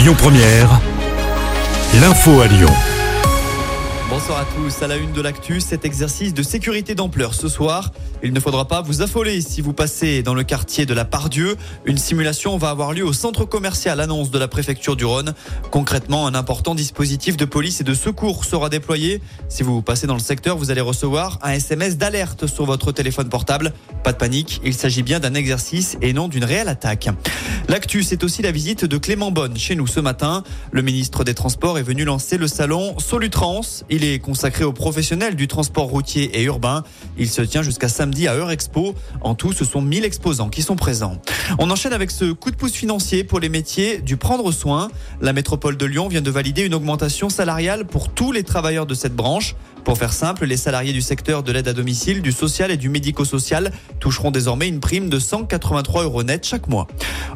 Lyon Première, l'info à Lyon. Bonsoir à tous. À la une de l'actu, cet exercice de sécurité d'ampleur ce soir. Il ne faudra pas vous affoler si vous passez dans le quartier de la Pardieu. Une simulation va avoir lieu au centre commercial, annonce de la préfecture du Rhône. Concrètement, un important dispositif de police et de secours sera déployé. Si vous passez dans le secteur, vous allez recevoir un SMS d'alerte sur votre téléphone portable. Pas de panique, il s'agit bien d'un exercice et non d'une réelle attaque. L'actu, c'est aussi la visite de Clément Bonne chez nous ce matin. Le ministre des Transports est venu lancer le salon Solutrans. Il est consacré aux professionnels du transport routier et urbain. Il se tient jusqu'à samedi à Eurexpo. En tout, ce sont 1000 exposants qui sont présents. On enchaîne avec ce coup de pouce financier pour les métiers du prendre soin. La métropole de Lyon vient de valider une augmentation salariale pour tous les travailleurs de cette branche. Pour faire simple, les salariés du secteur de l'aide à domicile, du social et du médico-social toucheront désormais une prime de 183 euros net chaque mois.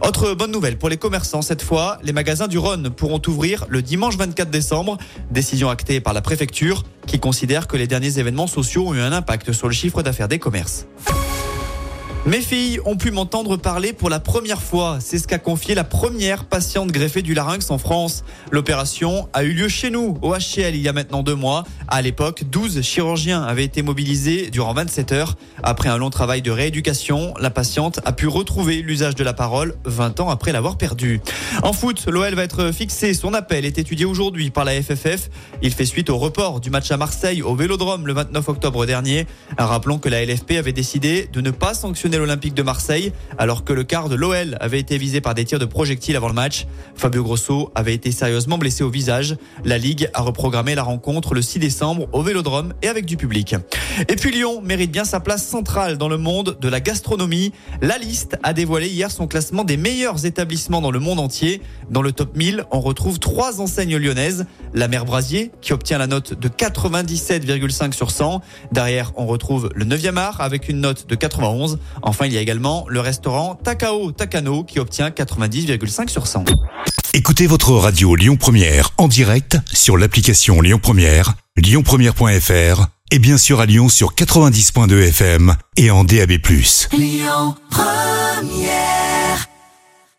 Autre bonne nouvelle pour les commerçants, cette fois, les magasins du Rhône pourront ouvrir le dimanche 24 décembre. Décision actée par la préfecture qui considère que les derniers événements sociaux ont eu un impact sur le chiffre d'affaires des commerces. Mes filles ont pu m'entendre parler pour la première fois. C'est ce qu'a confié la première patiente greffée du larynx en France. L'opération a eu lieu chez nous, au HCL, il y a maintenant deux mois. À l'époque, 12 chirurgiens avaient été mobilisés durant 27 heures. Après un long travail de rééducation, la patiente a pu retrouver l'usage de la parole 20 ans après l'avoir perdu. En foot, l'OL va être fixé. Son appel est étudié aujourd'hui par la FFF. Il fait suite au report du match à Marseille au Vélodrome le 29 octobre dernier. Rappelons que la LFP avait décidé de ne pas sanctionner l'Olympique de Marseille, alors que le quart de l'OL avait été visé par des tirs de projectiles avant le match. Fabio Grosso avait été sérieusement blessé au visage. La Ligue a reprogrammé la rencontre le 6 décembre au Vélodrome et avec du public. Et puis Lyon mérite bien sa place centrale dans le monde de la gastronomie. La liste a dévoilé hier son classement des meilleurs établissements dans le monde entier. Dans le top 1000, on retrouve trois enseignes lyonnaises. La Mère Brasier, qui obtient la note de 97,5 sur 100. Derrière, on retrouve le 9e art avec une note de 91. Enfin, il y a également le restaurant Takao Takano qui obtient 90,5 sur 100. Écoutez votre radio Lyon Première en direct sur l'application Lyon Première, lyonpremière.fr et bien sûr à Lyon sur 90.2 FM et en DAB+. Lyon Première